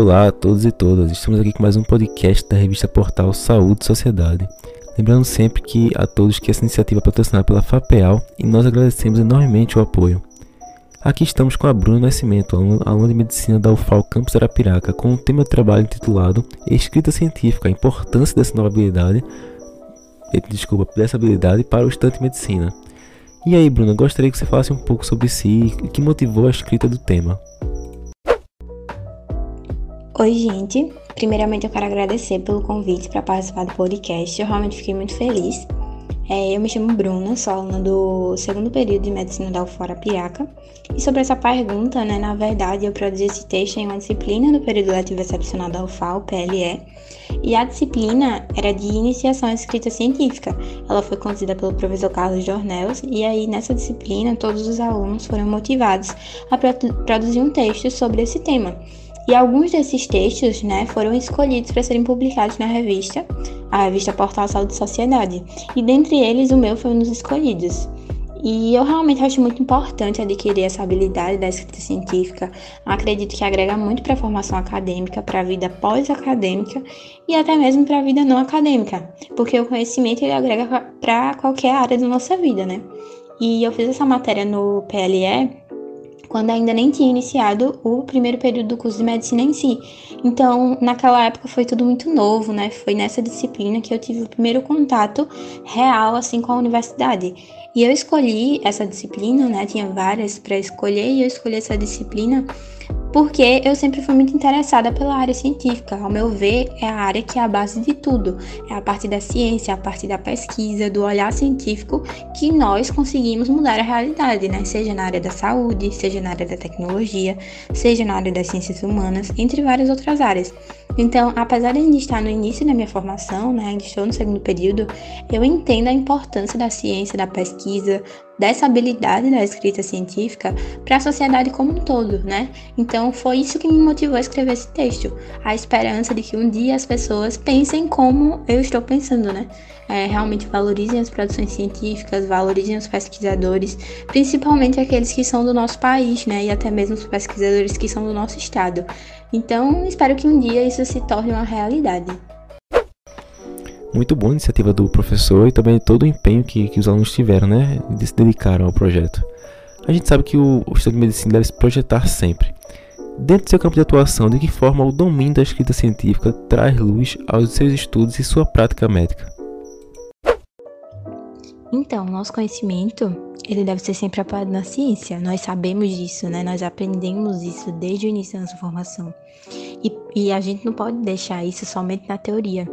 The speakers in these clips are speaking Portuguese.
Olá a todos e todas, estamos aqui com mais um podcast da revista Portal Saúde e Sociedade. Lembrando sempre que a todos que essa iniciativa é patrocinada pela FAPEAL e nós agradecemos enormemente o apoio. Aqui estamos com a Bruna Nascimento, aluna de medicina da UFAL Campus Arapiraca, com um tema de trabalho intitulado Escrita Científica, a importância dessa nova habilidade, eh, desculpa, dessa habilidade para o estudante de medicina. E aí, Bruna, gostaria que você falasse um pouco sobre si e que motivou a escrita do tema. Oi, gente. Primeiramente, eu quero agradecer pelo convite para participar do podcast. Eu realmente fiquei muito feliz. É, eu me chamo Bruna, sou aluna do segundo período de medicina da UFORA Piraca. E sobre essa pergunta, né, na verdade, eu produzi esse texto em uma disciplina do período letivo excepcional da UFAL, PLE. E a disciplina era de iniciação à escrita científica. Ela foi conduzida pelo professor Carlos Jornels, e aí nessa disciplina todos os alunos foram motivados a produzir um texto sobre esse tema. E alguns desses textos né, foram escolhidos para serem publicados na revista, a revista Portal Saúde e Sociedade. E dentre eles, o meu foi um dos escolhidos. E eu realmente acho muito importante adquirir essa habilidade da escrita científica. Acredito que agrega muito para a formação acadêmica, para a vida pós-acadêmica e até mesmo para a vida não acadêmica, porque o conhecimento ele agrega para qualquer área da nossa vida, né? E eu fiz essa matéria no PLE quando ainda nem tinha iniciado o primeiro período do curso de medicina em si. Então, naquela época foi tudo muito novo, né? Foi nessa disciplina que eu tive o primeiro contato real assim com a universidade. E eu escolhi essa disciplina, né? Tinha várias para escolher e eu escolhi essa disciplina porque eu sempre fui muito interessada pela área científica. Ao meu ver, é a área que é a base de tudo. É a parte da ciência, a parte da pesquisa, do olhar científico que nós conseguimos mudar a realidade, né? Seja na área da saúde, seja na área da tecnologia, seja na área das ciências humanas, entre várias outras áreas. Então, apesar de ainda estar no início da minha formação, né, ainda estou no segundo período, eu entendo a importância da ciência, da pesquisa, dessa habilidade da escrita científica para a sociedade como um todo, né? Então foi isso que me motivou a escrever esse texto, a esperança de que um dia as pessoas pensem como eu estou pensando, né? É, realmente valorizem as produções científicas, valorizem os pesquisadores, principalmente aqueles que são do nosso país, né? E até mesmo os pesquisadores que são do nosso estado. Então, espero que um dia isso se torne uma realidade. Muito boa a iniciativa do professor e também todo o empenho que, que os alunos tiveram, né? E se dedicaram ao projeto. A gente sabe que o, o estudante de medicina deve se projetar sempre. Dentro do seu campo de atuação, de que forma o domínio da escrita científica traz luz aos seus estudos e sua prática médica? Então, nosso conhecimento, ele deve ser sempre apoiado na ciência. Nós sabemos disso, né? Nós aprendemos isso desde o início da nossa formação. E, e a gente não pode deixar isso somente na teoria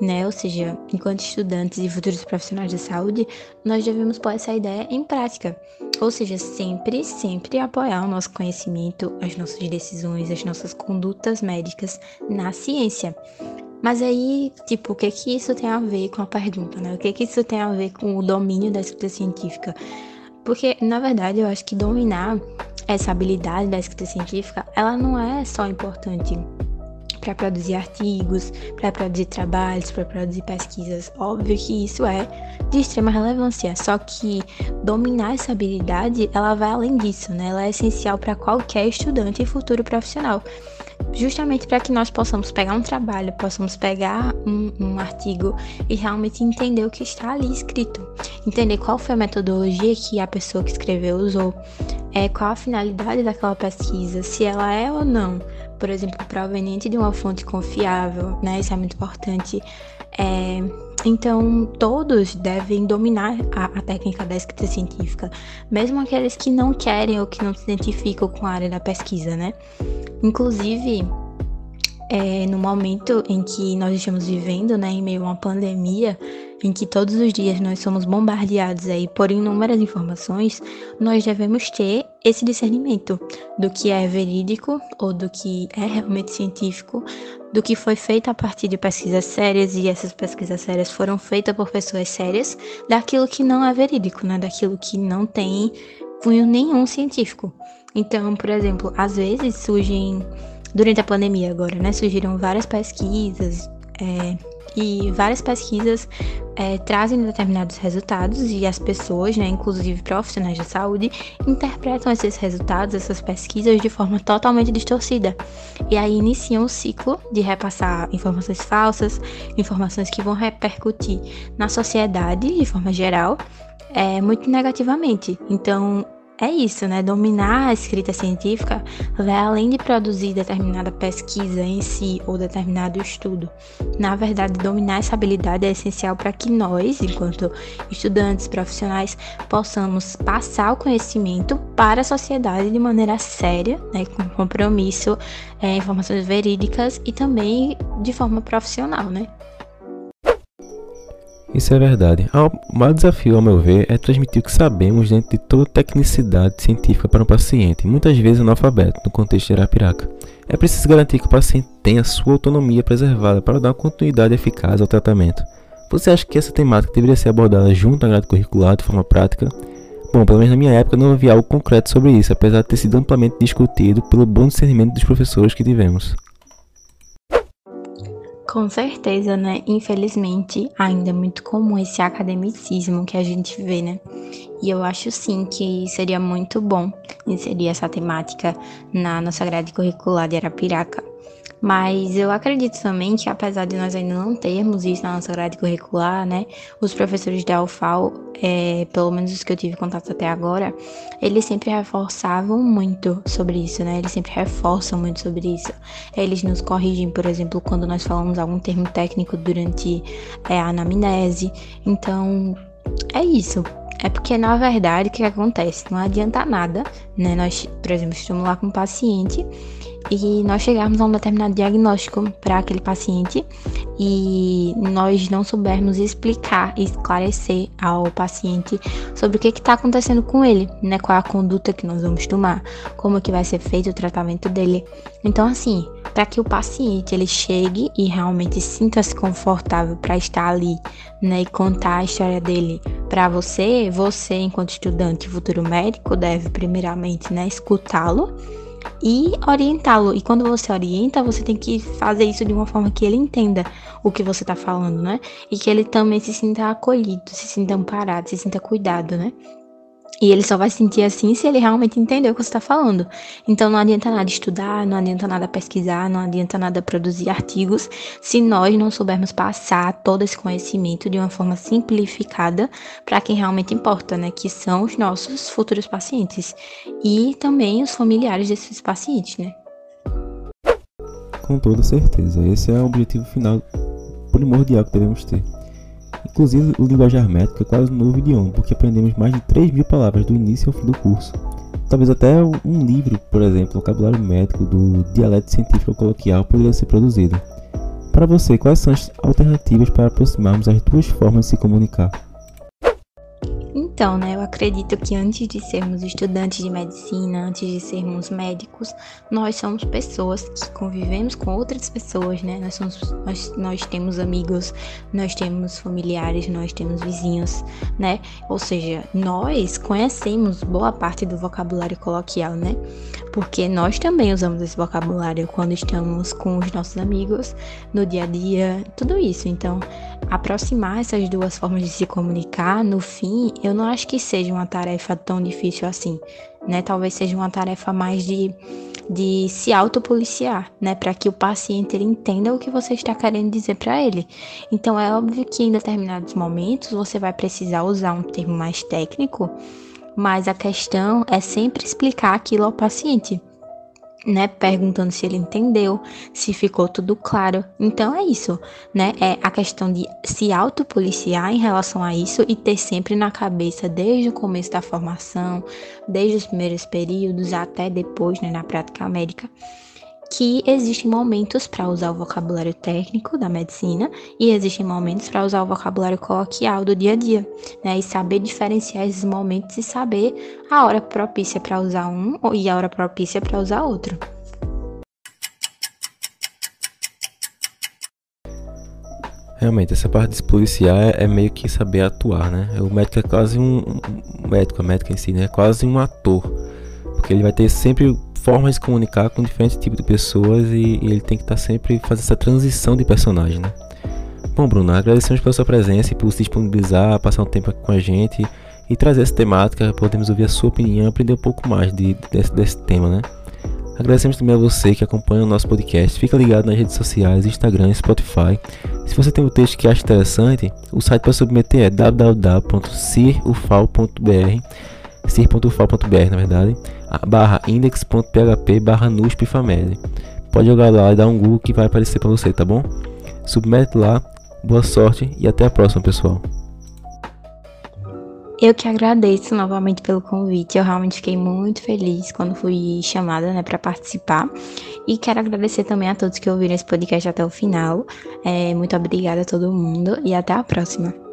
né? Ou seja, enquanto estudantes e futuros profissionais de saúde, nós devemos pôr essa ideia em prática. Ou seja, sempre, sempre apoiar o nosso conhecimento, as nossas decisões, as nossas condutas médicas na ciência. Mas aí, tipo, o que que isso tem a ver com a pergunta, né? O que que isso tem a ver com o domínio da escrita científica? Porque, na verdade, eu acho que dominar essa habilidade da escrita científica, ela não é só importante para produzir artigos, para produzir trabalhos, para produzir pesquisas. Óbvio que isso é de extrema relevância, só que dominar essa habilidade, ela vai além disso, né? Ela é essencial para qualquer estudante e futuro profissional. Justamente para que nós possamos pegar um trabalho, possamos pegar um, um artigo e realmente entender o que está ali escrito. Entender qual foi a metodologia que a pessoa que escreveu usou, é, qual a finalidade daquela pesquisa, se ela é ou não por exemplo, proveniente de uma fonte confiável, né? Isso é muito importante. É, então, todos devem dominar a, a, técnica da escrita científica, mesmo aqueles que não querem ou que não se identificam com a área da pesquisa, né? Inclusive, é, no momento em que nós estamos vivendo, né, em meio a uma pandemia, em que todos os dias nós somos bombardeados aí por inúmeras informações, nós devemos ter esse discernimento do que é verídico ou do que é realmente científico, do que foi feito a partir de pesquisas sérias e essas pesquisas sérias foram feitas por pessoas sérias, daquilo que não é verídico, né, daquilo que não tem cunho nenhum científico. Então, por exemplo, às vezes surgem durante a pandemia agora, né, surgiram várias pesquisas é, e várias pesquisas é, trazem determinados resultados e as pessoas, né, inclusive profissionais de saúde, interpretam esses resultados, essas pesquisas de forma totalmente distorcida. E aí iniciam o ciclo de repassar informações falsas, informações que vão repercutir na sociedade de forma geral, é, muito negativamente. Então, é isso, né? Dominar a escrita científica vai além de produzir determinada pesquisa em si ou determinado estudo. Na verdade, dominar essa habilidade é essencial para que nós, enquanto estudantes profissionais, possamos passar o conhecimento para a sociedade de maneira séria, né? com compromisso, é, informações verídicas e também de forma profissional, né? Isso é verdade. O maior desafio, ao meu ver, é transmitir o que sabemos dentro de toda tecnicidade científica para um paciente, muitas vezes analfabeto, no contexto de Arapiraca. É preciso garantir que o paciente tenha sua autonomia preservada para dar continuidade eficaz ao tratamento. Você acha que essa temática deveria ser abordada junto à grade curricular de forma prática? Bom, pelo menos na minha época não havia algo concreto sobre isso, apesar de ter sido amplamente discutido pelo bom discernimento dos professores que tivemos. Com certeza, né? Infelizmente, ainda é muito comum esse academicismo que a gente vê, né? E eu acho sim que seria muito bom inserir essa temática na nossa grade curricular de Arapiraca. Mas eu acredito também que, apesar de nós ainda não termos isso na nossa grade curricular, né, os professores da UFAL, é, pelo menos os que eu tive contato até agora, eles sempre reforçavam muito sobre isso, né? Eles sempre reforçam muito sobre isso. Eles nos corrigem, por exemplo, quando nós falamos algum termo técnico durante é, a anamnese. Então, é isso. É porque, na verdade, o que acontece? Não adianta nada, né? Nós, por exemplo, estamos lá com um paciente e nós chegarmos a um determinado diagnóstico para aquele paciente e nós não soubermos explicar e esclarecer ao paciente sobre o que está acontecendo com ele, né? Qual é a conduta que nós vamos tomar, como que vai ser feito o tratamento dele. Então, assim, para que o paciente ele chegue e realmente sinta-se confortável para estar ali, né, e contar a história dele para você, você enquanto estudante futuro médico deve primeiramente, né, escutá-lo e orientá-lo. E quando você orienta, você tem que fazer isso de uma forma que ele entenda o que você está falando, né? E que ele também se sinta acolhido, se sinta amparado, se sinta cuidado, né? E ele só vai sentir assim se ele realmente entender o que você está falando. Então não adianta nada estudar, não adianta nada pesquisar, não adianta nada produzir artigos se nós não soubermos passar todo esse conhecimento de uma forma simplificada para quem realmente importa, né? Que são os nossos futuros pacientes e também os familiares desses pacientes, né? Com toda certeza, esse é o objetivo final primordial que devemos ter. Inclusive, o linguajar métrico é quase um novo idioma, porque aprendemos mais de 3 mil palavras do início ao fim do curso. Talvez até um livro, por exemplo, vocabulário médico do dialeto científico coloquial poderia ser produzido. Para você, quais são as alternativas para aproximarmos as duas formas de se comunicar? Então, né, eu acredito que antes de sermos estudantes de medicina, antes de sermos médicos, nós somos pessoas que convivemos com outras pessoas, né? Nós, somos, nós, nós temos amigos, nós temos familiares, nós temos vizinhos, né? Ou seja, nós conhecemos boa parte do vocabulário coloquial, né? Porque nós também usamos esse vocabulário quando estamos com os nossos amigos, no dia a dia, tudo isso. Então, aproximar essas duas formas de se comunicar, no fim, eu não acho que seja uma tarefa tão difícil assim, né? Talvez seja uma tarefa mais de, de se autopoliciar, né? Para que o paciente ele entenda o que você está querendo dizer para ele. Então, é óbvio que em determinados momentos você vai precisar usar um termo mais técnico, mas a questão é sempre explicar aquilo ao paciente né, perguntando se ele entendeu, se ficou tudo claro. Então é isso, né? É a questão de se autopoliciar em relação a isso e ter sempre na cabeça desde o começo da formação, desde os primeiros períodos até depois, né, na prática médica, que existem momentos para usar o vocabulário técnico da medicina e existem momentos para usar o vocabulário coloquial do dia a dia, né? E saber diferenciar esses momentos e saber a hora propícia para usar um e a hora propícia para usar outro. Realmente, essa parte de se policiar é, é, meio que saber atuar, né? O médico é quase um, um médico, a médica em si, né? É quase um ator, porque ele vai ter sempre formas de comunicar com diferentes tipos de pessoas e, e ele tem que estar tá sempre fazendo essa transição de personagem, né? Bom, Bruno, agradecemos pela sua presença e por se disponibilizar, passar um tempo aqui com a gente e trazer essa temática, podemos ouvir a sua opinião e aprender um pouco mais de, desse, desse tema, né? Agradecemos também a você que acompanha o nosso podcast. Fica ligado nas redes sociais, Instagram e Spotify. Se você tem um texto que acha interessante, o site para submeter é www.cirufal.br cir.ufal.br na verdade, barra index.php barra nuspfamed. Pode jogar lá e dar um Google que vai aparecer para você, tá bom? Submete lá, boa sorte e até a próxima, pessoal. Eu que agradeço novamente pelo convite. Eu realmente fiquei muito feliz quando fui chamada, né, para participar. E quero agradecer também a todos que ouviram esse podcast até o final. É, muito obrigada a todo mundo e até a próxima.